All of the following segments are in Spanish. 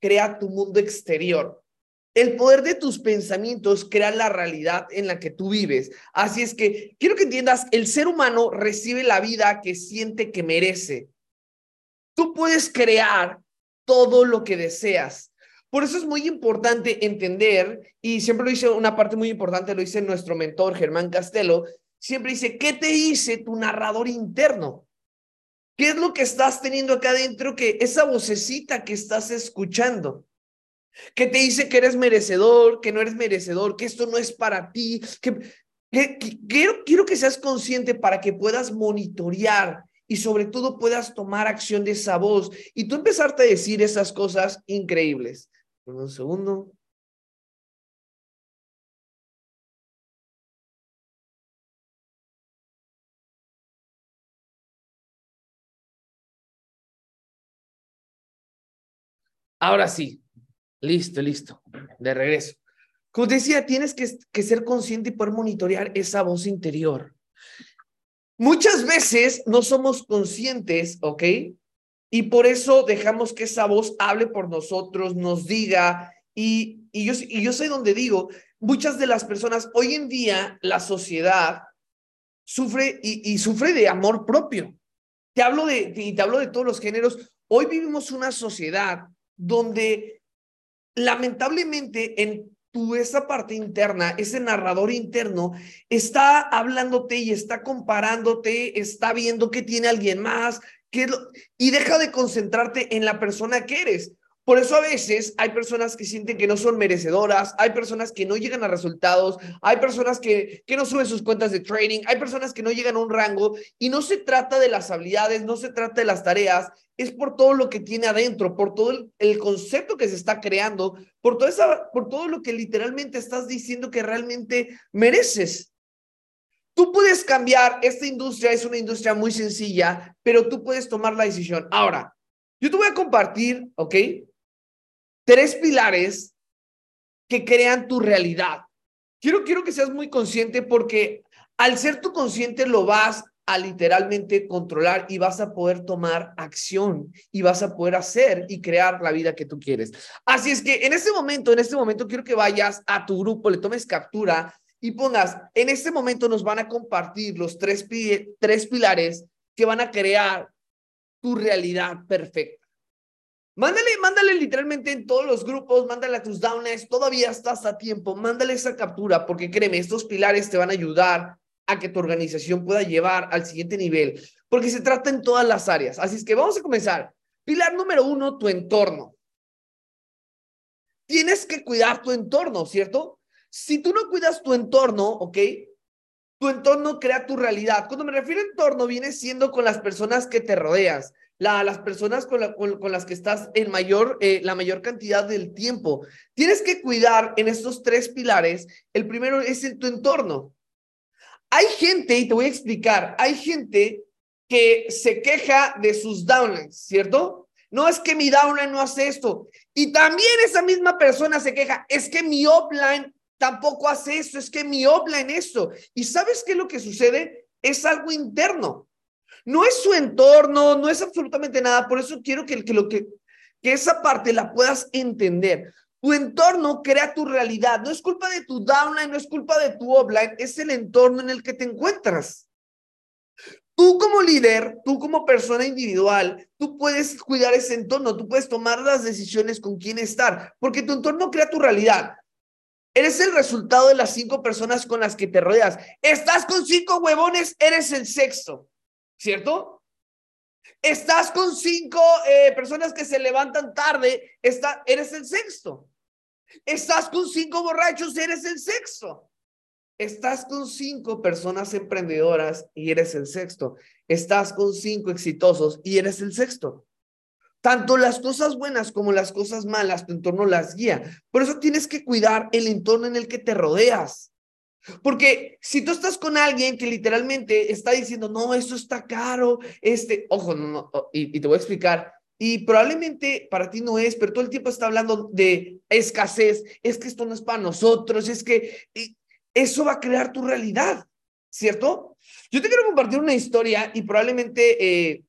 crea tu mundo exterior. El poder de tus pensamientos crea la realidad en la que tú vives. Así es que quiero que entiendas, el ser humano recibe la vida que siente que merece. Tú puedes crear todo lo que deseas. Por eso es muy importante entender, y siempre lo dice una parte muy importante, lo dice nuestro mentor Germán Castelo, siempre dice, ¿qué te dice tu narrador interno? ¿Qué es lo que estás teniendo acá adentro? Que esa vocecita que estás escuchando, que te dice que eres merecedor, que no eres merecedor, que esto no es para ti, que, quiero, quiero que seas consciente para que puedas monitorear y sobre todo puedas tomar acción de esa voz y tú empezarte a decir esas cosas increíbles. Un segundo. Ahora sí, listo, listo, de regreso. Como decía, tienes que, ser consciente y poder monitorear esa voz interior. Muchas veces no somos conscientes, ¿ok? Y por eso dejamos que esa voz hable por nosotros, nos diga, y, yo, y sé donde digo, muchas de las personas, hoy en día la sociedad sufre y, y sufre de amor propio. Te hablo de, y te hablo de todos los géneros. Hoy vivimos una sociedad donde lamentablemente en tu esa parte interna, ese narrador interno, está hablándote y está comparándote, está viendo qué tiene alguien más, qué y deja de concentrarte en la persona que eres. Por eso a veces hay personas que sienten que no son merecedoras, hay personas que no llegan a resultados, hay personas que, que no suben sus cuentas de trading, hay personas que no llegan a un rango y no se trata de las habilidades, no se trata de las tareas, es por todo lo que tiene adentro, por todo el, concepto que se está creando, por, toda esa, por todo lo que literalmente estás diciendo que realmente mereces. Tú puedes cambiar, esta industria es una industria muy sencilla, pero tú puedes tomar la decisión. Ahora, yo te voy a compartir, ¿ok? Tres pilares que crean tu realidad. Quiero, quiero que seas muy consciente porque al ser tu consciente lo vas a literalmente controlar y vas a poder tomar acción y vas a poder hacer y crear la vida que tú quieres. Así es que en este momento, en este momento quiero que vayas a tu grupo, le tomes captura y pongas, en este momento nos van a compartir los tres, tres pilares que van a crear tu realidad perfecta. Mándale, mándale literalmente en todos los grupos, mándale a tus downlines, todavía estás a tiempo, mándale esa captura, porque créeme, estos pilares te van a ayudar a que tu organización pueda llevar al siguiente nivel, porque se trata en todas las áreas. Así es que vamos a comenzar. Pilar número uno, tu entorno. Tienes que cuidar tu entorno, ¿cierto? Si tú no cuidas tu entorno, ¿ok? Tu entorno crea tu realidad. Cuando me refiero a entorno, viene siendo con las personas que te rodeas las personas con, las que estás en mayor, eh, la mayor cantidad del tiempo. Tienes que cuidar en estos tres pilares. El primero es en tu entorno. Hay gente, y te voy a explicar, hay gente que se queja de sus downlines, ¿cierto? No es que mi downline no hace esto. Y también esa misma persona se queja, es que mi upline tampoco hace esto, es que mi upline esto. ¿Y sabes qué es lo que sucede? Es algo interno. No es su entorno, no es absolutamente nada. Por eso quiero que, que, lo que, que esa parte la puedas entender. Tu entorno crea tu realidad. No es culpa de tu downline, no es culpa de tu offline, es el entorno en el que te encuentras. Tú como líder, tú como persona individual, tú puedes cuidar ese entorno, tú puedes tomar las decisiones con quién estar, porque tu entorno crea tu realidad. Eres el resultado de las cinco personas con las que te rodeas. Estás con cinco huevones, eres el sexto. ¿Cierto? Estás con cinco eh, personas que se levantan tarde, está, eres el sexto. Estás con cinco borrachos, eres el sexto. Estás con cinco personas emprendedoras y eres el sexto. Estás con cinco exitosos y eres el sexto. Tanto las cosas buenas como las cosas malas, tu entorno las guía. Por eso tienes que cuidar el entorno en el que te rodeas. Porque si tú estás con alguien que literalmente está diciendo, no, esto está caro, este, ojo, no, y, te voy a explicar, y probablemente para ti no es, pero todo el tiempo está hablando de escasez, es que esto no es para nosotros, es que eso va a crear tu realidad, ¿cierto? Yo te quiero compartir una historia y probablemente eh,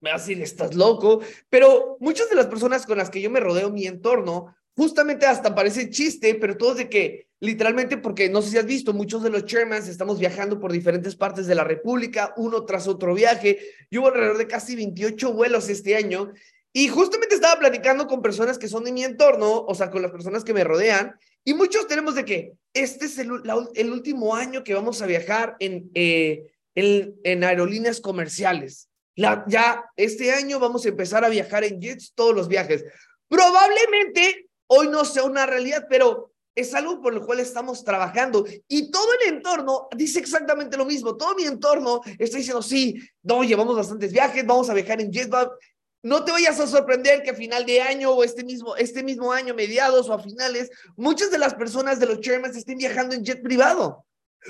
me va a decir, estás loco, pero muchas de las personas con las que yo me rodeo, mi entorno, justamente hasta parece chiste, pero todos de que literalmente, porque no sé si has visto, muchos de los chairmans estamos viajando por diferentes partes de la República, uno tras otro viaje. Yo hubo alrededor de casi 28 vuelos este año y justamente estaba platicando con personas que son de mi entorno, o sea, con las personas que me rodean, y muchos tenemos de que este es el, el último año que vamos a viajar en, eh, en, aerolíneas comerciales. Ya este año vamos a empezar a viajar en jets todos los viajes. Probablemente hoy no sea una realidad, pero es algo por lo cual estamos trabajando. Y todo el entorno dice exactamente lo mismo. Todo mi entorno está diciendo, sí, no, llevamos bastantes viajes, vamos a viajar en jets. No te vayas a sorprender que a final de año o este mismo, este mismo año, mediados o a finales, muchas de las personas de los chairmans estén viajando en jet privado.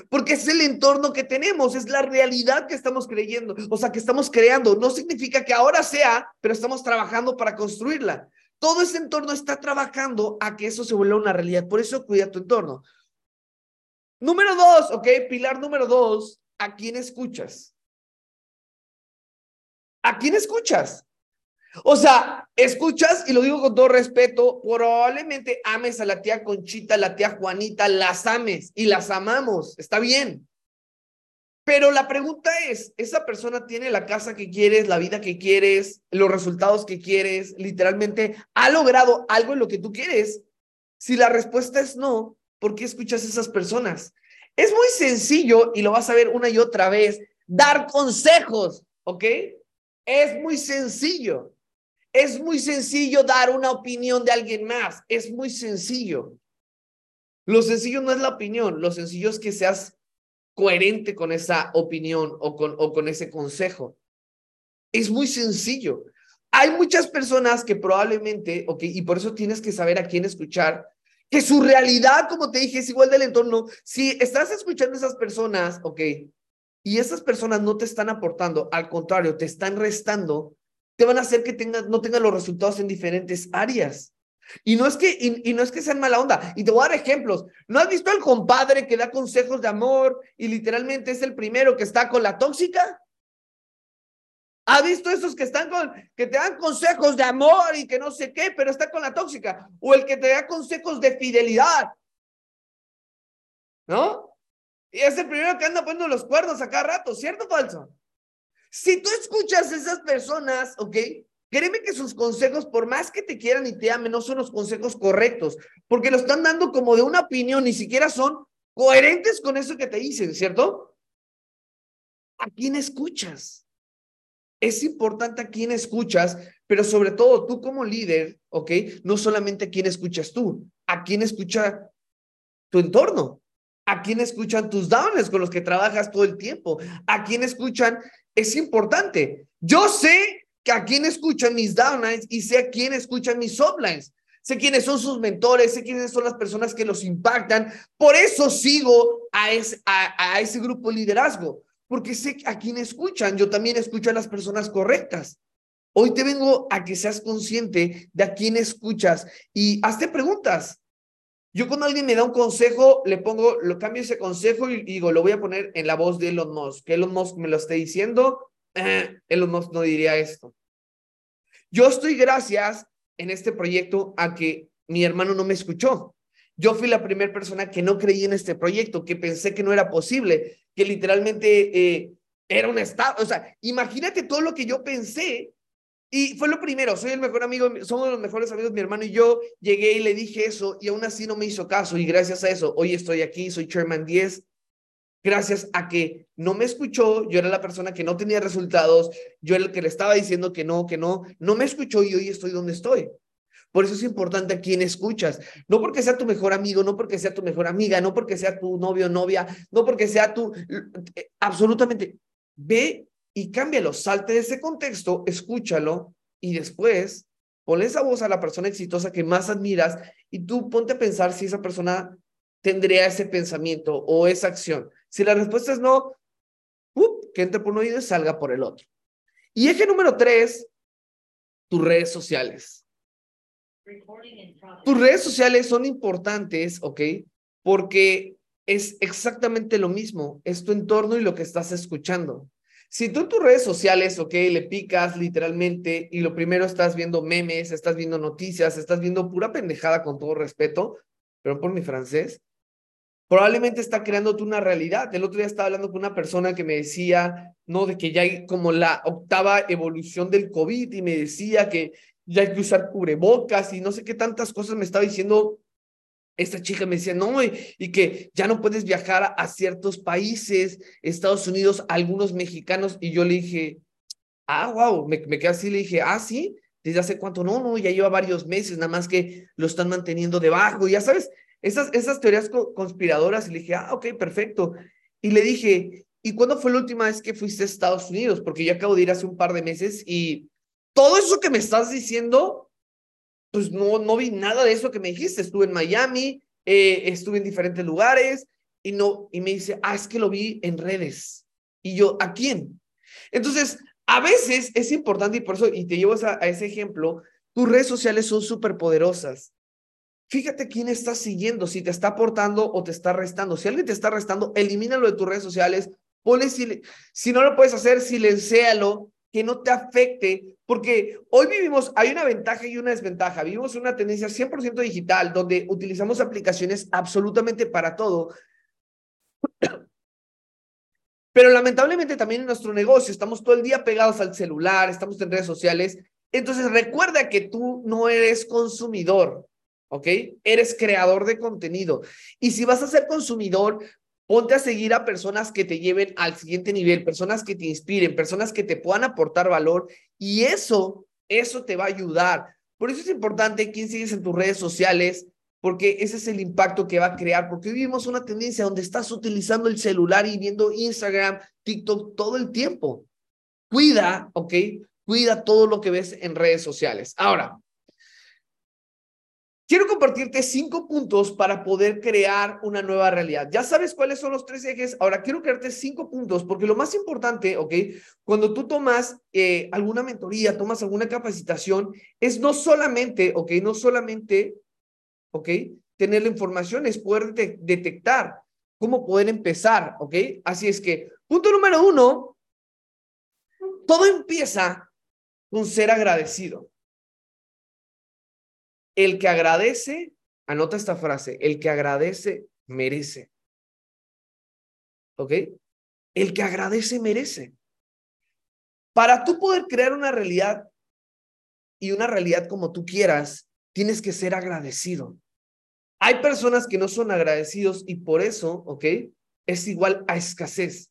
Porque es el entorno que tenemos, es la realidad que estamos creyendo, o sea, que estamos creando. No significa que ahora sea, pero estamos trabajando para construirla. Todo ese entorno está trabajando a que eso se vuelva una realidad. Por eso cuida tu entorno. Número dos, ok, pilar número dos, ¿a quién escuchas? ¿A quién escuchas? O sea, escuchas, y lo digo con todo respeto, probablemente ames a la tía Conchita, la tía Juanita, las ames y las amamos, está bien. Pero la pregunta es, ¿esa persona tiene la casa que quieres, la vida que quieres, los resultados que quieres? Literalmente, ¿ha logrado algo en lo que tú quieres? Si la respuesta es no, ¿por qué escuchas a esas personas? Es muy sencillo, y lo vas a ver una y otra vez, dar consejos, ¿ok? Es muy sencillo. Es muy sencillo dar una opinión de alguien más. Es muy sencillo. Lo sencillo no es la opinión, lo sencillo es que seas coherente con esa opinión o con, o con ese consejo. Es muy sencillo. Hay muchas personas que probablemente, ok, y por eso tienes que saber a quién escuchar, que su realidad, como te dije, es igual del entorno. Si estás escuchando a esas personas, ok, y esas personas no te están aportando, al contrario, te están restando, te van a hacer que no tengas los resultados en diferentes áreas. Y no es que, y, no es que sean mala onda. Y te voy a dar ejemplos. ¿No has visto al compadre que da consejos de amor y literalmente es el primero que está con la tóxica? ¿Ha visto esos que están con, que te dan consejos de amor y que no sé qué, pero está con la tóxica? O el que te da consejos de fidelidad. ¿No? Y es el primero que anda poniendo los cuernos a cada rato, ¿cierto falso? Si tú escuchas a esas personas, ¿ok? Créeme que sus consejos, por más que te quieran y te amen, no son los consejos correctos, porque lo están dando como de una opinión, ni siquiera son coherentes con eso que te dicen, ¿cierto? ¿A quién escuchas? Es importante a quién escuchas, pero sobre todo tú como líder, ¿ok? No solamente a quién escuchas tú, a quién escucha tu entorno, a quién escuchan tus downs con los que trabajas todo el tiempo, a quién escuchan es importante. Yo sé a quién escuchan mis downlines y sé a quién escuchan mis uplines. Sé quiénes son sus mentores, sé quiénes son las personas que los impactan. Por eso sigo a ese, a, ese grupo de liderazgo, porque sé a quién escuchan. Yo también escucho a las personas correctas. Hoy te vengo a que seas consciente de a quién escuchas y hazte preguntas. Yo cuando alguien me da un consejo, le pongo, lo cambio ese consejo y digo, lo voy a poner en la voz de Elon Musk. Que Elon Musk me lo esté diciendo, eh, Elon Musk no diría esto. Yo estoy gracias en este proyecto a que mi hermano no me escuchó. Yo fui la primera persona que no creí en este proyecto, que pensé que no era posible, que literalmente eh, era un estado. O sea, imagínate todo lo que yo pensé y fue lo primero, soy el mejor amigo, somos los mejores amigos, mi hermano y yo. Llegué y le dije eso y aún así no me hizo caso. Y gracias a eso, hoy estoy aquí, soy Chairman 10. Gracias a que no me escuchó, yo era la persona que no tenía resultados, yo era el que le estaba diciendo que no, que no, no me escuchó y hoy estoy donde estoy. Por eso es importante a quién escuchas. No porque sea tu mejor amigo, no porque sea tu mejor amiga, no porque sea tu novio o novia, no porque sea tu... Eh, absolutamente. Ve y cámbialo, salte de ese contexto, escúchalo y después ponle esa voz a la persona exitosa que más admiras y tú ponte a pensar si esa persona tendría ese pensamiento o esa acción. Si la respuesta es no, que entre por un oído y salga por el otro. Y eje número tres, tus redes sociales. Tus redes sociales son importantes, ¿ok? Porque es exactamente lo mismo, es tu entorno y lo que estás escuchando. Si tú en tus redes sociales, ok, le picas literalmente y lo primero estás viendo memes, estás viendo noticias, estás viendo pura pendejada con todo respeto, pero por mi francés, probablemente está creándote una realidad. El otro día estaba hablando con una persona que me decía, no, de que ya hay como la octava evolución del COVID y me decía que ya hay que usar cubrebocas y no sé qué tantas cosas me estaba diciendo esta chica. Me decía, no, y, que ya no puedes viajar a, ciertos países, Estados Unidos, algunos mexicanos, y yo le dije, ah, wow, me, me quedé así, le dije, ah, sí, desde hace cuánto, no, no, ya lleva varios meses, nada más que lo están manteniendo debajo, ya sabes, esas, esas teorías conspiradoras, y le dije, ah, ok, perfecto, y le dije, ¿y cuándo fue la última vez que fuiste a Estados Unidos? Porque yo acabo de ir hace un par de meses y todo eso que me estás diciendo pues no, no vi nada de eso que me dijiste. Estuve en Miami, eh, estuve en diferentes lugares y no, y me dice, ah, es que lo vi en redes. Y yo, ¿a quién? Entonces, a veces es importante y por eso, y te llevo a, a ese ejemplo, tus redes sociales son súper poderosas. Fíjate quién está siguiendo, si te está aportando o te está restando. Si alguien te está restando, elimínalo de tus redes sociales, ponle, si, si no lo puedes hacer, silencialo, que no te afecte, porque hoy vivimos, hay una ventaja y una desventaja. Vivimos una tendencia 100% digital, donde utilizamos aplicaciones absolutamente para todo. Pero lamentablemente también en nuestro negocio estamos todo el día pegados al celular, estamos en redes sociales. Entonces recuerda que tú no eres consumidor, ¿ok? Eres creador de contenido. Y si vas a ser consumidor, Ponte a seguir a personas que te lleven al siguiente nivel, personas que te inspiren, personas que te puedan aportar valor y eso, eso te va a ayudar. Por eso es importante quién sigues en tus redes sociales, porque ese es el impacto que va a crear, porque vivimos una tendencia donde estás utilizando el celular y viendo Instagram, TikTok todo el tiempo. Cuida, ¿ok? Cuida todo lo que ves en redes sociales. Ahora, Quiero compartirte cinco puntos para poder crear una nueva realidad. Ya sabes cuáles son los tres ejes. Ahora quiero crearte cinco puntos porque lo más importante, ¿ok? Cuando tú tomas eh, alguna mentoría, tomas alguna capacitación, es no solamente, ¿ok? No solamente, ¿ok? Tener la información, es poder detectar cómo poder empezar, ¿ok? Así es que, punto número uno, todo empieza con ser agradecido. El que agradece, anota esta frase, el que agradece merece. ¿Ok? El que agradece merece. Para tú poder crear una realidad y una realidad como tú quieras, tienes que ser agradecido. Hay personas que no son agradecidos y por eso, ¿ok? Es igual a escasez.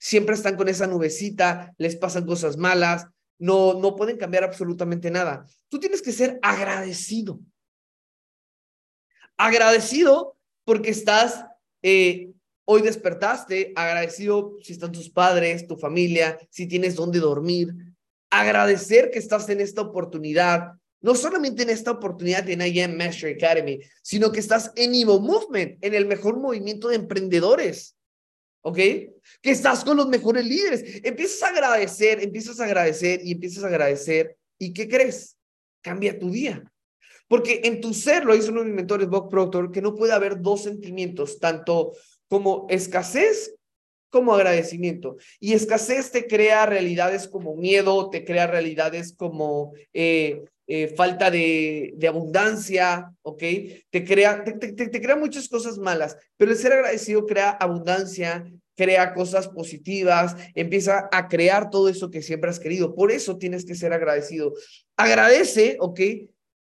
Siempre están con esa nubecita, les pasan cosas malas, no, no pueden cambiar absolutamente nada. Tú tienes que ser agradecido. Agradecido porque estás, eh, hoy despertaste, agradecido si están tus padres, tu familia, si tienes dónde dormir. Agradecer que estás en esta oportunidad, no solamente en esta oportunidad en IM Master Academy, sino que estás en Evo Movement, en el mejor movimiento de emprendedores. ¿Ok? Que estás con los mejores líderes. Empiezas a agradecer, empiezas a agradecer y empiezas a agradecer. ¿Y qué crees? Cambia tu día. Porque en tu ser, lo hizo uno de mis mentores, Bob Proctor, que no puede haber dos sentimientos, tanto como escasez como agradecimiento. Y escasez te crea realidades como miedo, te crea realidades como eh, eh, falta de, abundancia, ¿ok? Te crea, te, te, crea muchas cosas malas, pero el ser agradecido crea abundancia, crea cosas positivas, empieza a crear todo eso que siempre has querido. Por eso tienes que ser agradecido. Agradece, ¿ok?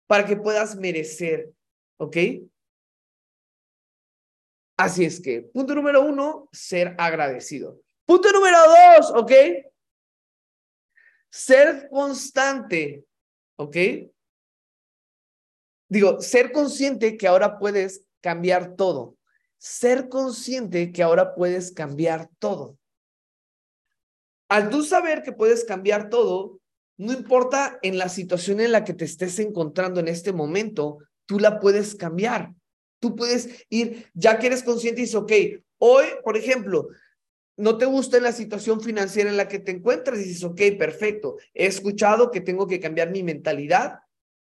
Para que puedas merecer, ¿ok? Así es que, punto número uno, ser agradecido. Punto número dos, ¿ok? Ser constante. ¿Ok? Digo, ser consciente que ahora puedes cambiar todo. Ser consciente que ahora puedes cambiar todo. Al tú saber que puedes cambiar todo, no importa en la situación en la que te estés encontrando en este momento, tú la puedes cambiar. Tú puedes ir, ya que eres consciente y dices, ok, hoy, por ejemplo, no te gusta la situación financiera en la que te encuentras y dices, ok, perfecto, he escuchado que tengo que cambiar mi mentalidad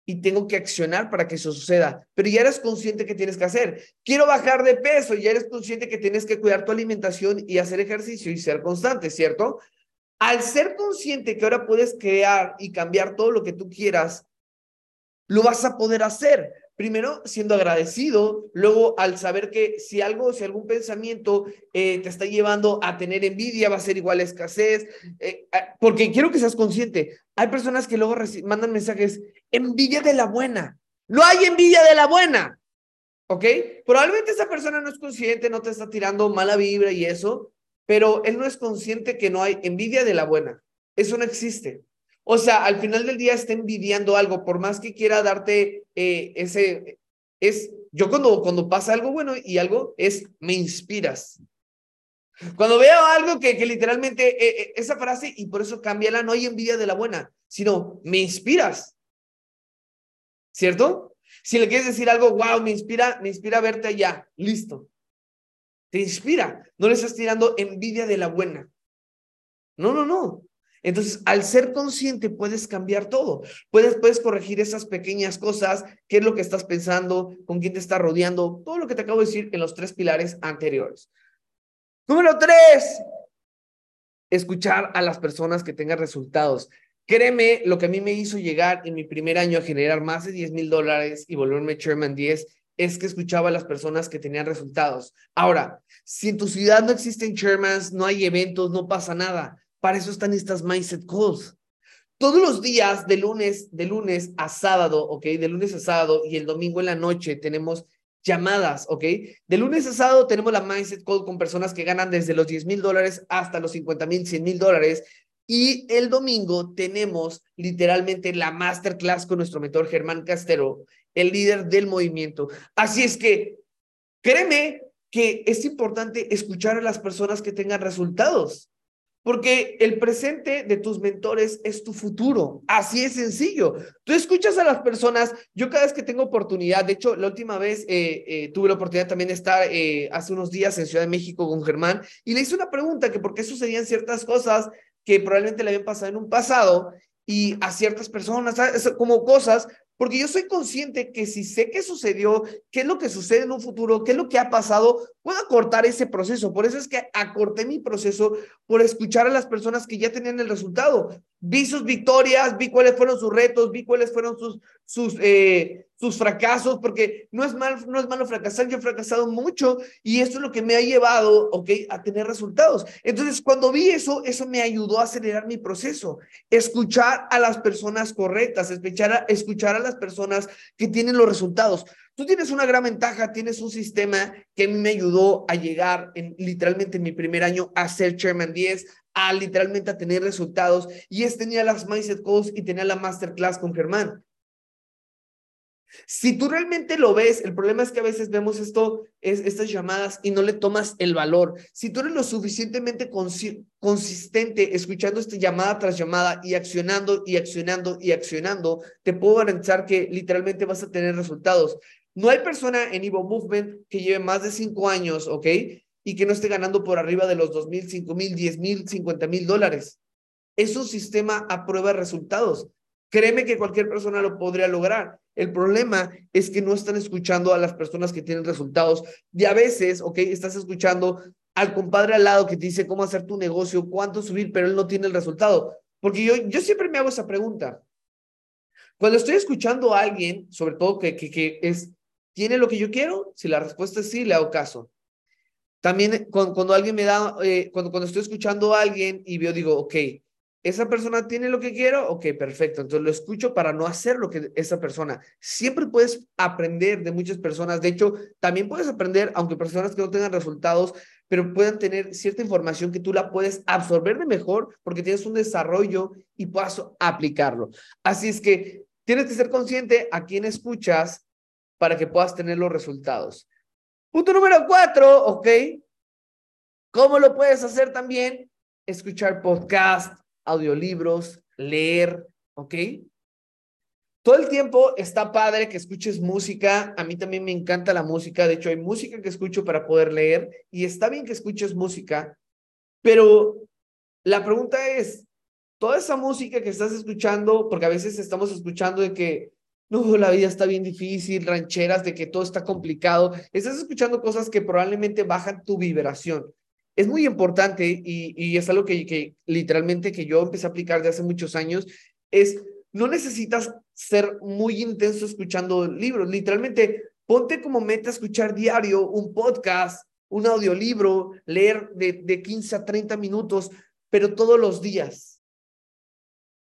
y tengo que accionar para que eso suceda, pero ya eres consciente que tienes que hacer. Quiero bajar de peso, ya eres consciente que tienes que cuidar tu alimentación y hacer ejercicio y ser constante, ¿cierto? Al ser consciente que ahora puedes crear y cambiar todo lo que tú quieras, lo vas a poder hacer. Primero, siendo agradecido, luego al saber que si algo, si algún pensamiento eh, te está llevando a tener envidia, va a ser igual a escasez, eh, ah, porque quiero que seas consciente. Hay personas que luego mandan mensajes, envidia de la buena. No hay envidia de la buena. ¿Ok? Probablemente esa persona no es consciente, no te está tirando mala vibra y eso, pero él no es consciente que no hay envidia de la buena. Eso no existe. O sea, al final del día está envidiando algo, por más que quiera darte eh, ese, es, yo cuando, cuando pasa algo bueno y algo es, me inspiras. Cuando veo algo que, que literalmente, eh, eh, esa frase, y por eso la no hay envidia de la buena, sino me inspiras. ¿Cierto? Si le quieres decir algo, wow, me inspira, me inspira verte allá, listo. Te inspira. No le estás tirando envidia de la buena. No, no, no. Entonces, al ser consciente, puedes cambiar todo. Puedes, puedes corregir esas pequeñas cosas, qué es lo que estás pensando, con quién te está rodeando, todo lo que te acabo de decir en los tres pilares anteriores. Número tres, escuchar a las personas que tengan resultados. Créeme, lo que a mí me hizo llegar en mi primer año a generar más de 10 mil dólares y volverme Chairman 10 es que escuchaba a las personas que tenían resultados. Ahora, si en tu ciudad no existen chairmans, no hay eventos, no pasa nada. Para eso están estas mindset calls. Todos los días, de lunes, de lunes a sábado, ¿ok? De lunes a sábado y el domingo en la noche tenemos llamadas, ¿ok? De lunes a sábado tenemos la mindset call con personas que ganan desde los 10 mil dólares hasta los 50 mil, 100 mil dólares. Y el domingo tenemos literalmente la masterclass con nuestro mentor Germán Castero, el líder del movimiento. Así es que créeme que es importante escuchar a las personas que tengan resultados. Porque el presente de tus mentores es tu futuro. Así es sencillo. Tú escuchas a las personas. Yo cada vez que tengo oportunidad, de hecho, la última vez eh, eh, tuve la oportunidad también de estar eh, hace unos días en Ciudad de México con Germán y le hice una pregunta que por qué sucedían ciertas cosas que probablemente le habían pasado en un pasado y a ciertas personas, como cosas porque yo soy consciente que si sé qué sucedió, qué es lo que sucede en un futuro, qué es lo que ha pasado, puedo acortar ese proceso. Por eso es que acorté mi proceso por escuchar a las personas que ya tenían el resultado. Vi sus victorias, vi cuáles fueron sus retos, vi cuáles fueron sus, sus, eh, sus fracasos, porque no es, mal, no es malo fracasar, yo he fracasado mucho y eso es lo que me ha llevado, ¿ok? A tener resultados. Entonces, cuando vi eso, eso me ayudó a acelerar mi proceso. Escuchar a las personas correctas, escuchar a, escuchar a las personas que tienen los resultados. Tú tienes una gran ventaja, tienes un sistema que a mí me ayudó a llegar en, literalmente en mi primer año a ser Chairman 10, a literalmente a tener resultados. Y es tenía las Mindset Calls y tenía la Masterclass con Germán. Si tú realmente lo ves, el problema es que a veces vemos esto, es, estas llamadas y no le tomas el valor. Si tú eres lo suficientemente consistente escuchando esta llamada tras llamada y accionando y accionando y accionando, te puedo garantizar que literalmente vas a tener resultados. No hay persona en Evo Movement que lleve más de cinco años, ¿ok? Y que no esté ganando por arriba de los dos mil, cinco mil, diez mil, cincuenta mil dólares. Es un sistema a prueba de resultados. Créeme que cualquier persona lo podría lograr. El problema es que no están escuchando a las personas que tienen resultados. Y a veces, ok, estás escuchando al compadre al lado que te dice cómo hacer tu negocio, cuánto subir, pero él no tiene el resultado. Porque yo, yo siempre me hago esa pregunta. Cuando estoy escuchando a alguien, sobre todo que, que, que es, ¿tiene lo que yo quiero? Si la respuesta es sí, le hago caso. También cuando, cuando alguien me da, eh, cuando, cuando estoy escuchando a alguien y veo, digo, ok, esa persona tiene lo que quiero, ok, perfecto. Entonces lo escucho para no hacer lo que esa persona. Siempre puedes aprender de muchas personas. De hecho, también puedes aprender, aunque personas que no tengan resultados, pero puedan tener cierta información que tú la puedes absorber de mejor porque tienes un desarrollo y puedas aplicarlo. Así es que tienes que ser consciente a quién escuchas para que puedas tener los resultados. Punto número cuatro, ok. ¿Cómo lo puedes hacer también? Escuchar podcast, audiolibros, leer, ¿ok? Todo el tiempo está padre que escuches música. A mí también me encanta la música. De hecho, hay música que escucho para poder leer y está bien que escuches música, pero la pregunta es, toda esa música que estás escuchando, porque a veces estamos escuchando de que no, la vida está bien difícil, rancheras de que todo está complicado, estás escuchando cosas que probablemente bajan tu vibración. es muy importante y, es algo que, que literalmente que yo empecé a aplicar de hace muchos años, es no necesitas ser muy intenso escuchando libros, literalmente ponte como meta escuchar diario un podcast, un audiolibro, leer de, de 15 a 30 minutos, pero todos los días.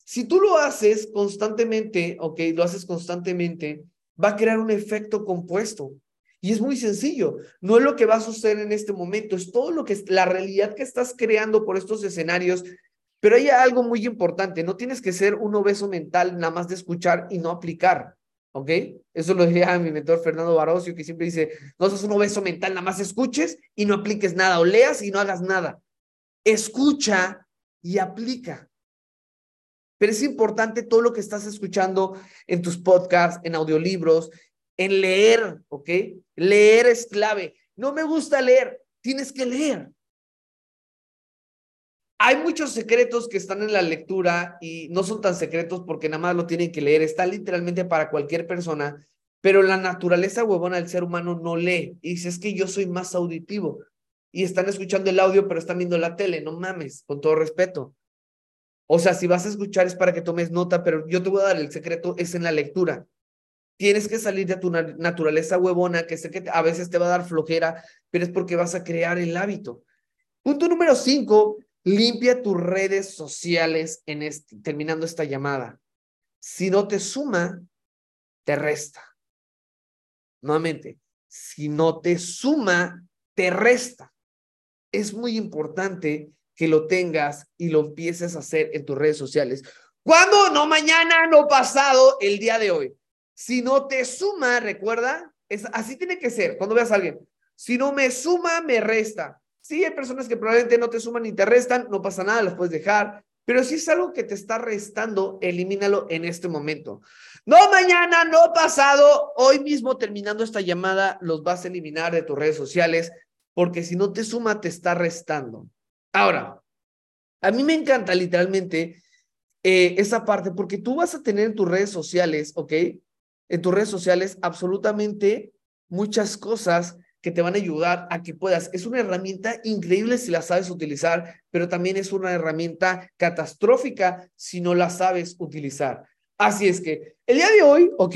Si tú lo haces constantemente, ok, lo haces constantemente, va a crear un efecto compuesto. Y es muy sencillo. No es lo que va a suceder en este momento, es todo lo que es la realidad que estás creando por estos escenarios. Pero hay algo muy importante, no tienes que ser un obeso mental nada más de escuchar y no aplicar. ¿Ok? Eso lo diría mi mentor Fernando Barocio, que siempre dice, no sos un obeso mental, nada más escuches y no apliques nada, o leas y no hagas nada. Escucha y aplica. Pero es importante todo lo que estás escuchando en tus podcasts, en audiolibros, en leer, ¿ok? Leer es clave. No me gusta leer, tienes que leer. Hay muchos secretos que están en la lectura y no son tan secretos porque nada más lo tienen que leer. Está literalmente para cualquier persona, pero la naturaleza huevona del ser humano no lee. Y dice, es que yo soy más auditivo. Y están escuchando el audio, pero están viendo la tele. No mames, con todo respeto. O sea, si vas a escuchar es para que tomes nota, pero yo te voy a dar el secreto, es en la lectura. Tienes que salir de tu naturaleza huevona, que sé que a veces te va a dar flojera, pero es porque vas a crear el hábito. Punto número cinco, limpia tus redes sociales en este, terminando esta llamada. Si no te suma, te resta. Nuevamente, si no te suma, te resta. Es muy importante que lo tengas y lo empieces a hacer en tus redes sociales. ¿Cuándo? No mañana, no pasado, el día de hoy. Si no te suma, recuerda, es, así tiene que ser cuando veas a alguien. Si no me suma, me resta. Sí, hay personas que probablemente no te suman ni te restan, no pasa nada, las puedes dejar. Pero si es algo que te está restando, elimínalo en este momento. No mañana, no pasado, hoy mismo terminando esta llamada, los vas a eliminar de tus redes sociales, porque si no te suma, te está restando. Ahora, a mí me encanta literalmente eh, esa parte, porque tú vas a tener en tus redes sociales, ¿ok? en tus redes sociales absolutamente muchas cosas que te van a ayudar a que puedas. Es una herramienta increíble si la sabes utilizar, pero también es una herramienta catastrófica si no la sabes utilizar. Así es que el día de hoy, ¿ok?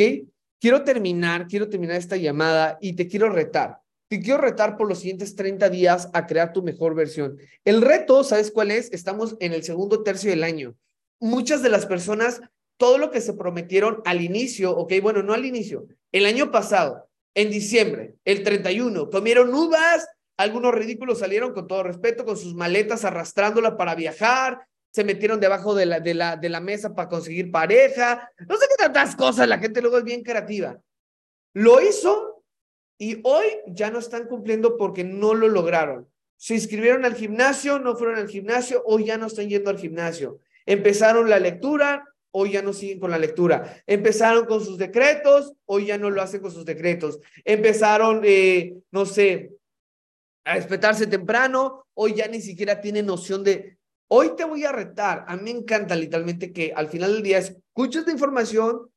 Quiero terminar, quiero terminar esta llamada y te quiero retar. Te quiero retar por los siguientes 30 días a crear tu mejor versión. El reto, ¿sabes cuál es? Estamos en el segundo tercio del año. Muchas de las personas todo lo que se prometieron al inicio, ok, bueno, no al inicio, el año pasado, en diciembre, el 31, comieron uvas, algunos ridículos salieron con todo respeto, con sus maletas arrastrándola para viajar, se metieron debajo de la, mesa para conseguir pareja, no sé qué tantas cosas, la gente luego es bien creativa. Lo hizo y hoy ya no están cumpliendo porque no lo lograron. Se inscribieron al gimnasio, no fueron al gimnasio, hoy ya no están yendo al gimnasio. Empezaron la lectura, hoy ya no siguen con la lectura. Empezaron con sus decretos, hoy ya no lo hacen con sus decretos. Empezaron, eh, no sé, a despertarse temprano, hoy ya ni siquiera tienen noción de, hoy te voy a retar. A mí me encanta literalmente que al final del día escuches la información,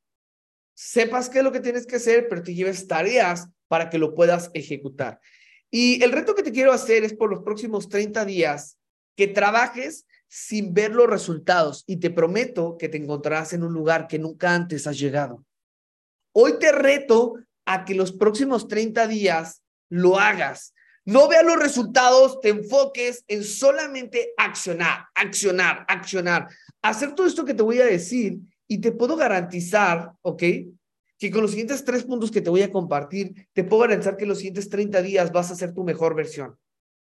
sepas qué es lo que tienes que hacer, pero te lleves tareas para que lo puedas ejecutar. Y el reto que te quiero hacer es por los próximos 30 días que trabajes sin ver los resultados y te prometo que te encontrarás en un lugar que nunca antes has llegado. Hoy te reto a que los próximos 30 días lo hagas. No veas los resultados, te enfoques en solamente accionar, accionar, accionar. Hacer todo esto que te voy a decir y te puedo garantizar, ¿ok? Que con los siguientes tres puntos que te voy a compartir, te puedo garantizar que los siguientes 30 días vas a ser tu mejor versión.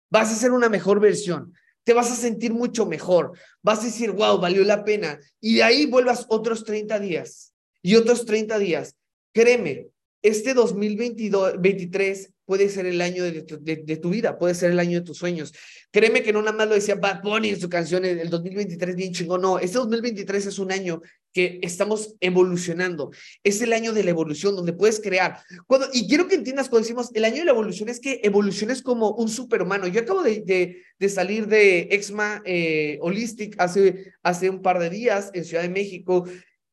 Vas a ser una mejor versión te vas a sentir mucho mejor. Vas a decir, wow, valió la pena. Y de ahí vuelvas otros 30 días y otros 30 días. Créeme, este 2023 puede ser el año de tu, vida, puede ser el año de tus sueños. Créeme que no nada más lo decía Bad Bunny en su canción, el 2023 bien chingón, no, este 2023 es un año que estamos evolucionando, es el año de la evolución donde puedes crear. Cuando, y quiero que entiendas cuando decimos el año de la evolución es que evolución es como un superhumano. Yo acabo de, de, salir de Exma eh, Holistic hace, hace un par de días en Ciudad de México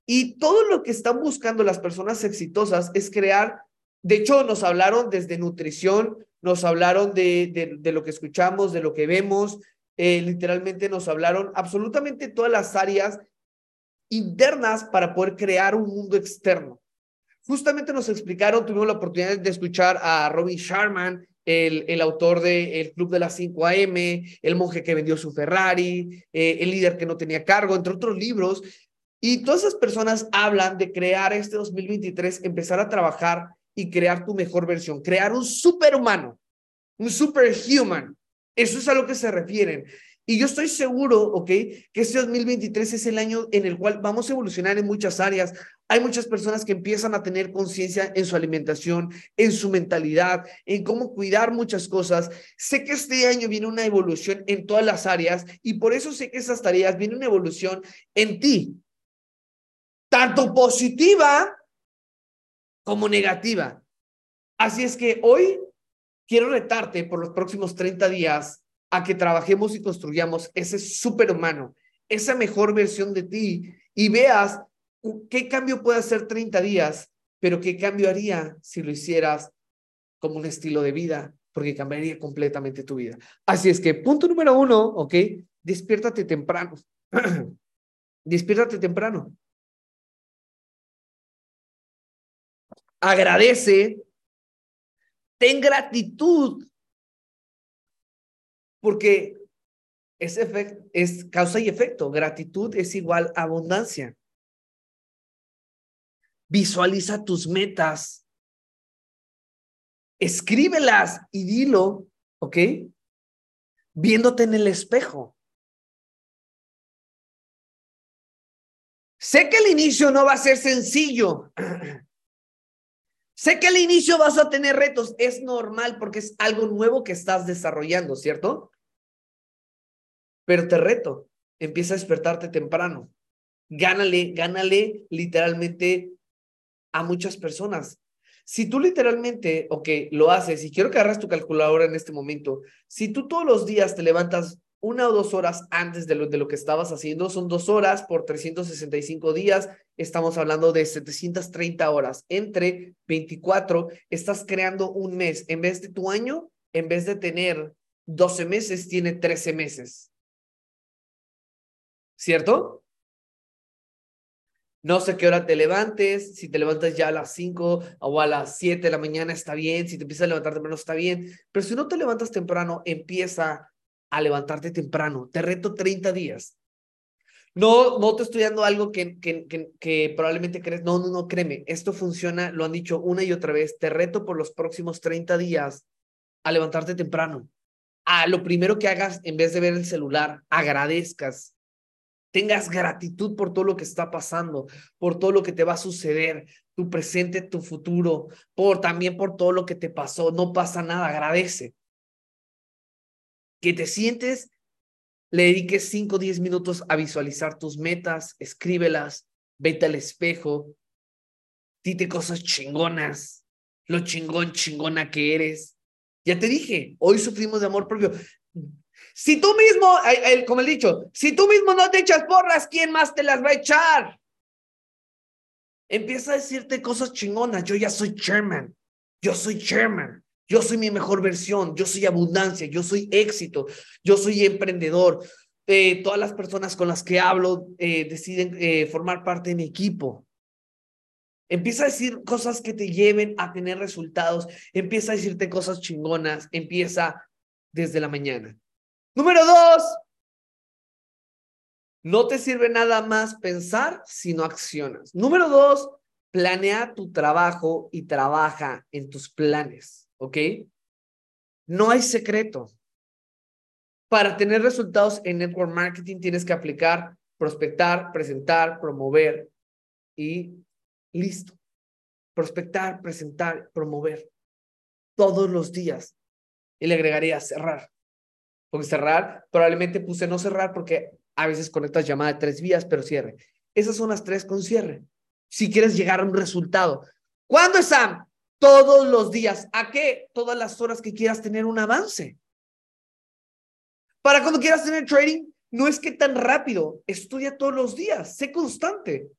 y todo lo que están buscando las personas exitosas es crear de hecho, nos hablaron desde nutrición, nos hablaron de, de, lo que escuchamos, de lo que vemos, eh, literalmente nos hablaron absolutamente todas las áreas internas para poder crear un mundo externo. Justamente nos explicaron, tuvimos la oportunidad de escuchar a Robin Sharman, el, el autor de El Club de las 5 AM, El monje que vendió su Ferrari, eh, El líder que no tenía cargo, entre otros libros. Y todas esas personas hablan de crear este 2023, empezar a trabajar y crear tu mejor versión, crear un superhumano, un superhuman. Eso es a lo que se refieren. Y yo estoy seguro, ¿ok? Que este 2023 es el año en el cual vamos a evolucionar en muchas áreas. Hay muchas personas que empiezan a tener conciencia en su alimentación, en su mentalidad, en cómo cuidar muchas cosas. Sé que este año viene una evolución en todas las áreas y por eso sé que esas tareas viene una evolución en ti, tanto positiva como negativa. Así es que hoy quiero retarte por los próximos 30 días a que trabajemos y construyamos ese superhumano, esa mejor versión de ti y veas qué cambio puede hacer 30 días, pero qué cambio haría si lo hicieras como un estilo de vida, porque cambiaría completamente tu vida. Así es que punto número uno, ¿ok? Despiértate temprano. Despiértate temprano. Agradece. Ten gratitud porque efecto es causa y efecto. Gratitud es igual a abundancia. Visualiza tus metas. Escríbelas y dilo, ¿ok? Viéndote en el espejo. Sé que el inicio no va a ser sencillo. Sé que al inicio vas a tener retos, es normal porque es algo nuevo que estás desarrollando, ¿cierto? Pero te reto, empieza a despertarte temprano. Gánale, gánale literalmente a muchas personas. Si tú literalmente, ok, lo haces y quiero que agarras tu calculadora en este momento, si tú todos los días te levantas una o dos horas antes de lo, de lo que estabas haciendo, son dos horas por 365 días, estamos hablando de 730 horas. Entre 24, estás creando un mes. En vez de tu año, en vez de tener 12 meses, tiene 13 meses. ¿Cierto? No sé qué hora te levantes, si te levantas ya a las 5 o a las 7 de la mañana está bien, si te empiezas a levantar temprano está bien, pero si no te levantas temprano, empieza a levantarte temprano. Te reto 30 días. No, no te estoy dando algo que, que, que, probablemente crees. No, no, no, créeme. Esto funciona, lo han dicho una y otra vez. Te reto por los próximos 30 días a levantarte temprano. A lo primero que hagas, en vez de ver el celular, agradezcas tengas gratitud por todo lo que está pasando, por todo lo que te va a suceder, tu presente, tu futuro, por también por todo lo que te pasó. No pasa nada, agradece. Que te sientes, le dediques 5 o 10 minutos a visualizar tus metas, escríbelas, vete al espejo, dite cosas chingonas, lo chingón, chingona que eres. Ya te dije, hoy sufrimos de amor propio. Si tú mismo, como he dicho, si tú mismo no te echas porras, ¿quién más te las va a echar? Empieza a decirte cosas chingonas. Yo ya soy chairman. Yo soy chairman. Yo soy mi mejor versión. Yo soy abundancia. Yo soy éxito. Yo soy emprendedor. Eh, todas las personas con las que hablo eh, deciden eh, formar parte de mi equipo. Empieza a decir cosas que te lleven a tener resultados. Empieza a decirte cosas chingonas. Empieza desde la mañana. Número dos, no te sirve nada más pensar si no accionas. Número dos, planea tu trabajo y trabaja en tus planes, ¿ok? No hay secreto. Para tener resultados en network marketing tienes que aplicar, prospectar, presentar, promover y listo. Prospectar, presentar, promover todos los días. Y le agregaría cerrar. Porque cerrar, probablemente puse no cerrar porque a veces conectas llamada de tres vías, pero cierre. Esas son las tres con cierre. Si quieres llegar a un resultado. ¿Cuándo, Sam? Todos los días. ¿A qué? Todas las horas que quieras tener un avance. Para cuando quieras tener trading, no es que tan rápido. Estudia todos los días. Sé constante.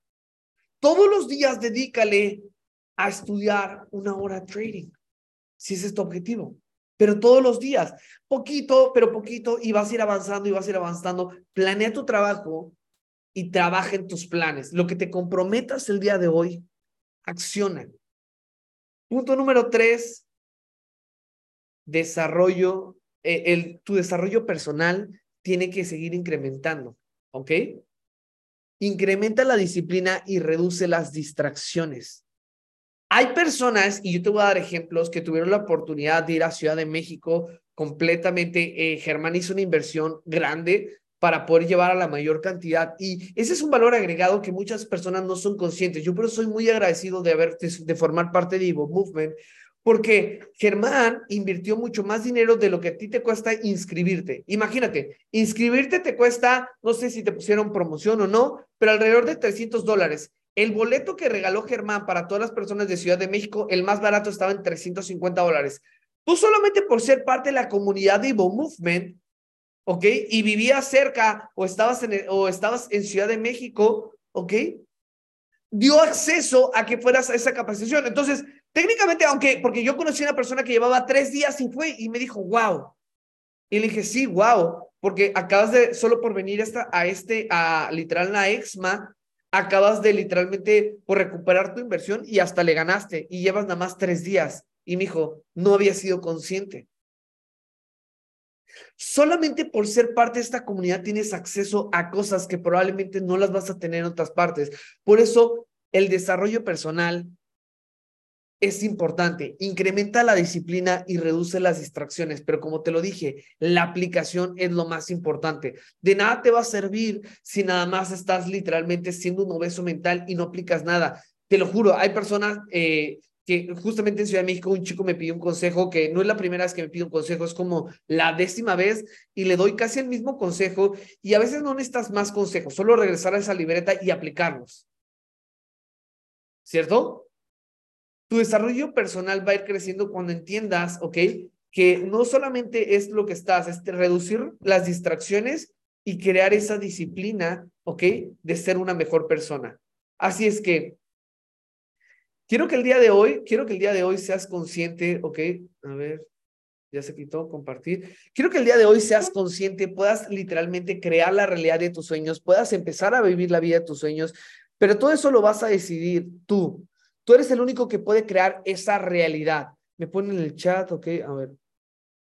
Todos los días dedícale a estudiar una hora de trading. Si ese es tu objetivo pero todos los días, poquito, pero poquito, y vas a ir avanzando y vas a ir avanzando. Planea tu trabajo y trabaja en tus planes. Lo que te comprometas el día de hoy, acciona. Punto número tres, desarrollo, eh, el, tu desarrollo personal tiene que seguir incrementando, ¿ok? Incrementa la disciplina y reduce las distracciones. Hay personas, y yo te voy a dar ejemplos, que tuvieron la oportunidad de ir a Ciudad de México completamente. Eh, Germán hizo una inversión grande para poder llevar a la mayor cantidad. Y ese es un valor agregado que muchas personas no son conscientes. Yo por soy muy agradecido de, haber, de, formar parte de Evo Movement, porque Germán invirtió mucho más dinero de lo que a ti te cuesta inscribirte. Imagínate, inscribirte te cuesta, no sé si te pusieron promoción o no, pero alrededor de 300 dólares. El boleto que regaló Germán para todas las personas de Ciudad de México, el más barato estaba en 350 dólares. Tú solamente por ser parte de la comunidad de Evo Movement, ¿ok? Y vivías cerca o estabas en, o estabas en Ciudad de México, ¿ok? Dio acceso a que fueras a esa capacitación. Entonces, técnicamente, aunque, porque yo conocí a una persona que llevaba tres días y fue y me dijo, wow. Y le dije, sí, wow, porque acabas de, solo por venir esta, a este, a literal la EXMA, acabas de literalmente por recuperar tu inversión y hasta le ganaste y llevas nada más tres días. Y me dijo, no había sido consciente. Solamente por ser parte de esta comunidad tienes acceso a cosas que probablemente no las vas a tener en otras partes. Por eso el desarrollo personal es importante, incrementa la disciplina y reduce las distracciones, pero como te lo dije, la aplicación es lo más importante. De nada te va a servir si nada más estás literalmente siendo un obeso mental y no aplicas nada. Te lo juro, hay personas eh, que justamente en Ciudad de México un chico me pidió un consejo que no es la primera vez que me pide un consejo, es como la décima vez y le doy casi el mismo consejo y a veces no necesitas más consejos, solo regresar a esa libreta y aplicarlos. ¿Cierto? Tu desarrollo personal va a ir creciendo cuando entiendas, ¿ok? Que no solamente es lo que estás, es reducir las distracciones y crear esa disciplina, ¿ok? De ser una mejor persona. Así es que quiero que el día de hoy, quiero que el día de hoy seas consciente, ¿ok? A ver, ya se quitó, compartir. Quiero que el día de hoy seas consciente, puedas literalmente crear la realidad de tus sueños, puedas empezar a vivir la vida de tus sueños, pero todo eso lo vas a decidir tú. Tú eres el único que puede crear esa realidad. Me ponen en el chat, ok, a ver.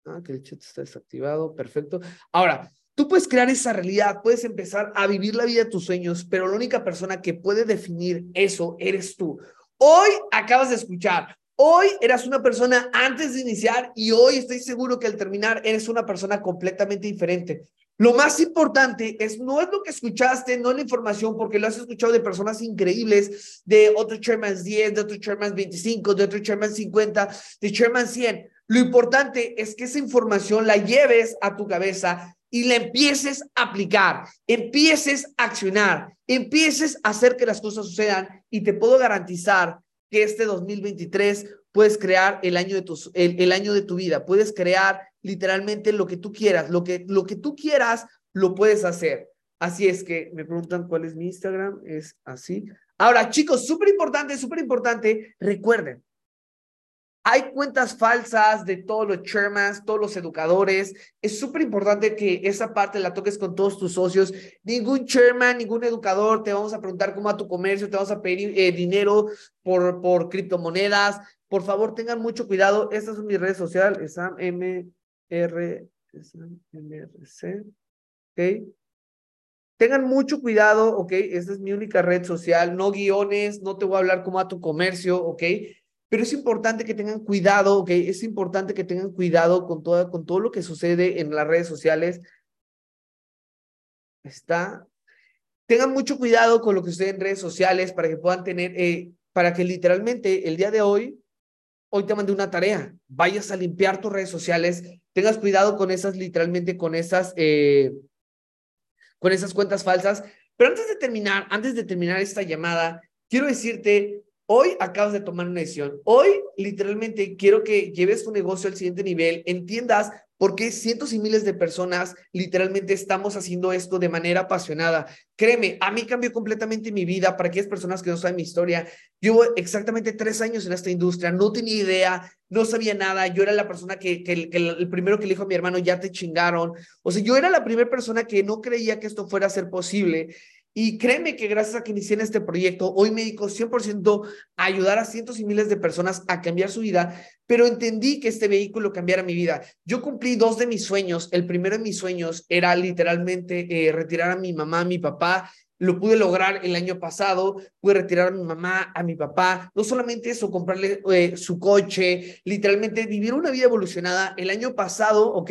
Ah, que el chat está desactivado, perfecto. Ahora, tú puedes crear esa realidad, puedes empezar a vivir la vida de tus sueños, pero la única persona que puede definir eso eres tú. Hoy acabas de escuchar, Hoy eras una persona antes de iniciar y hoy estoy seguro que al terminar eres una persona completamente diferente. Lo más importante es, no es lo que escuchaste, no es la información, porque lo has escuchado de personas increíbles, de otros chairmans 10, de otros chairmans 25, de otros chairmans 50, de chairman 100. Lo importante es que esa información la lleves a tu cabeza y la empieces a aplicar, empieces a accionar, empieces a hacer que las cosas sucedan y te puedo garantizar que este 2023 puedes crear el año de, tus, el, año de tu vida, puedes crear literalmente lo que tú quieras, lo que, lo que tú quieras, lo puedes hacer. Así es que me preguntan cuál es mi Instagram, es así. Ahora, chicos, súper importante, súper importante, recuerden, hay cuentas falsas de todos los chairmans, todos los educadores. Es súper importante que esa parte la toques con todos tus socios. Ningún chairman, ningún educador te vamos a preguntar cómo a tu comercio, te vamos a pedir eh, dinero por, por criptomonedas. Por favor, tengan mucho cuidado. Esta es mi red social, Sam M R C. ¿Ok? Tengan mucho cuidado, ¿ok? Esta es mi única red social. No guiones, no te voy a hablar cómo a tu comercio, ¿ok? Pero es importante que tengan cuidado, ¿ok? Es importante que tengan cuidado con todo, con todo lo que sucede en las redes sociales. Está. Tengan mucho cuidado con lo que sucede en redes sociales para que puedan tener, eh, para que literalmente el día de hoy, hoy te mandé una tarea, vayas a limpiar tus redes sociales, tengas cuidado con esas, literalmente con esas, eh, con esas cuentas falsas. Pero antes de terminar, antes de terminar esta llamada, quiero decirte Hoy acabas de tomar una decisión. Hoy literalmente quiero que lleves tu negocio al siguiente nivel, entiendas porque cientos y miles de personas literalmente estamos haciendo esto de manera apasionada. Créeme, a mí cambió completamente mi vida. Para aquellas personas que no saben mi historia, llevo exactamente tres años en esta industria, no tenía idea, no sabía nada. Yo era la persona que el primero que le dijo a mi hermano, ya te chingaron. O sea, yo era la primera persona que no creía que esto fuera a ser posible. Y créeme que gracias a que inicié en este proyecto, hoy me dedico 100% a ayudar a cientos y miles de personas a cambiar su vida, pero entendí que este vehículo cambiara mi vida. Yo cumplí dos de mis sueños. El primero de mis sueños era literalmente eh, retirar a mi mamá, a mi papá. Lo pude lograr el año pasado, pude retirar a mi mamá, a mi papá, no solamente eso, comprarle eh, su coche, literalmente vivir una vida evolucionada. El año pasado, ¿ok?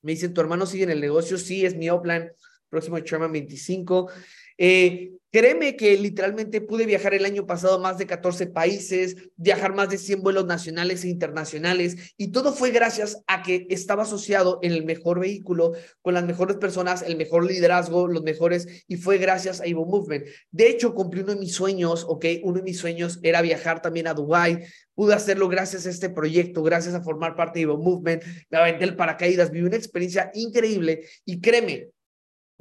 Me dicen, ¿tu hermano sigue en el negocio? Sí, es mi Oplan próximo Chairman 25. Eh, créeme que literalmente pude viajar el año pasado más de 14 países, viajar más de 100 vuelos nacionales e internacionales, y todo fue gracias a que estaba asociado en el mejor vehículo, con las mejores personas, el mejor liderazgo, los mejores, y fue gracias a Evo Movement. De hecho, cumplí uno de mis sueños, ¿ok? Uno de mis sueños era viajar también a Dubai. Pude hacerlo gracias a este proyecto, gracias a formar parte de Evo Movement. Me aventé el paracaídas, viví una experiencia increíble, y créeme,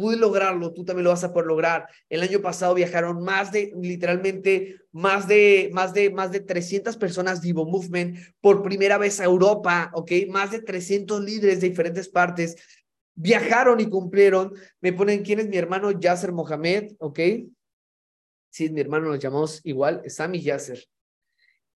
pude lograrlo, tú también lo vas a poder lograr. El año pasado viajaron más de, literalmente, más de, más de, más de 300 personas de Evo Movement por primera vez a Europa, ¿ok? Más de 300 líderes de diferentes partes viajaron y cumplieron. Me ponen, ¿quién es mi hermano? Yasser Mohamed, ¿ok? Sí, mi hermano, nos llamamos igual, Sami Yasser.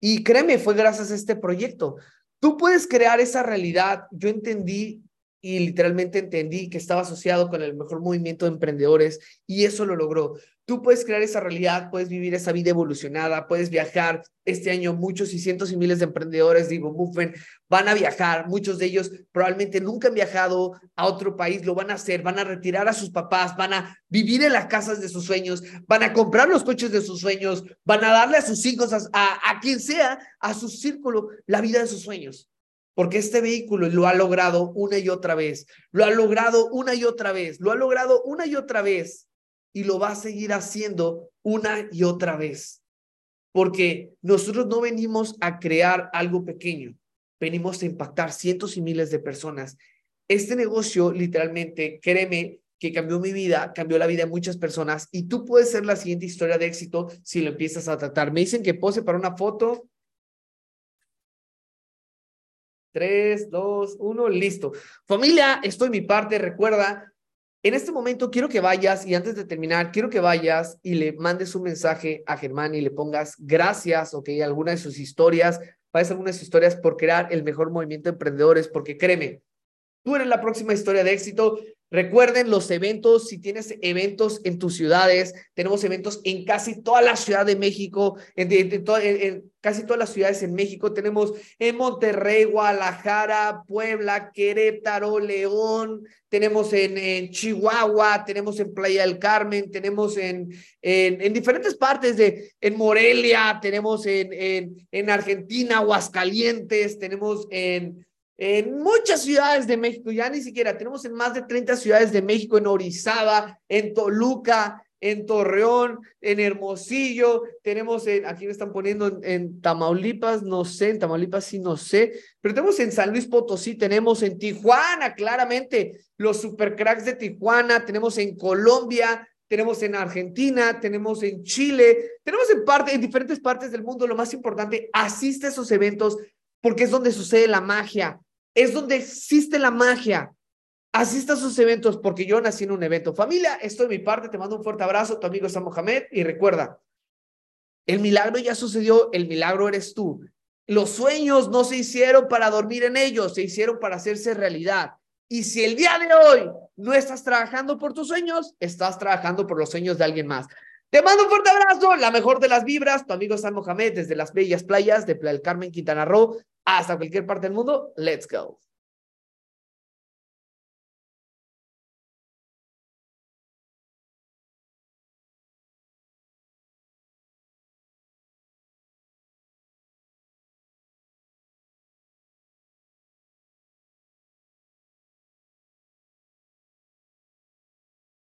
Y créeme, fue gracias a este proyecto. Tú puedes crear esa realidad. Yo entendí y literalmente entendí que estaba asociado con el mejor movimiento de emprendedores y eso lo logró. Tú puedes crear esa realidad, puedes vivir esa vida evolucionada, puedes viajar. Este año muchos y cientos y miles de emprendedores digo, Movement van a viajar. Muchos de ellos probablemente nunca han viajado a otro país, lo van a hacer, van a retirar a sus papás, van a vivir en las casas de sus sueños, van a comprar los coches de sus sueños, van a darle a sus hijos, a, a quien sea, a su círculo, la vida de sus sueños. Porque este vehículo lo ha logrado una y otra vez, lo ha logrado una y otra vez, lo ha logrado una y otra vez y lo va a seguir haciendo una y otra vez. Porque nosotros no venimos a crear algo pequeño, venimos a impactar cientos y miles de personas. Este negocio, literalmente, créeme, que cambió mi vida, cambió la vida de muchas personas y tú puedes ser la siguiente historia de éxito si lo empiezas a tratar. Me dicen que pose para una foto. Tres, dos, uno, listo. Familia, estoy mi parte. Recuerda, en este momento quiero que vayas y antes de terminar, quiero que vayas y le mandes un mensaje a Germán y le pongas gracias, ok, alguna de sus historias, vayas algunas de sus historias por crear el mejor movimiento de emprendedores, porque créeme, tú eres la próxima historia de éxito. Recuerden los eventos, si tienes eventos en tus ciudades, tenemos eventos en casi toda la Ciudad de México, en, casi todas las ciudades en México, tenemos en Monterrey, Guadalajara, Puebla, Querétaro, León, tenemos en, Chihuahua, tenemos en Playa del Carmen, tenemos en, en, diferentes partes de, en Morelia, tenemos en, en, en Argentina, Aguascalientes, tenemos en en muchas ciudades de México, ya ni siquiera, tenemos en más de 30 ciudades de México, en Orizaba, en Toluca, en Torreón, en Hermosillo, tenemos en, aquí me están poniendo en, Tamaulipas, no sé, en Tamaulipas sí no sé, pero tenemos en San Luis Potosí, tenemos en Tijuana, claramente, los supercracks de Tijuana, tenemos en Colombia, tenemos en Argentina, tenemos en Chile, tenemos en parte, en diferentes partes del mundo. Lo más importante, asiste a esos eventos, porque es donde sucede la magia, es donde existe la magia. Asista a sus eventos porque yo nací en un evento. Familia, esto de mi parte, te mando un fuerte abrazo, tu amigo Sam Mohamed, y recuerda, el milagro ya sucedió, el milagro eres tú. Los sueños no se hicieron para dormir en ellos, se hicieron para hacerse realidad. Y si el día de hoy no estás trabajando por tus sueños, estás trabajando por los sueños de alguien más. Te mando un fuerte abrazo, la mejor de las vibras, tu amigo Sam Mohamed desde las bellas playas de Playa del Carmen, Quintana Roo, hasta cualquier parte del mundo. Let's go.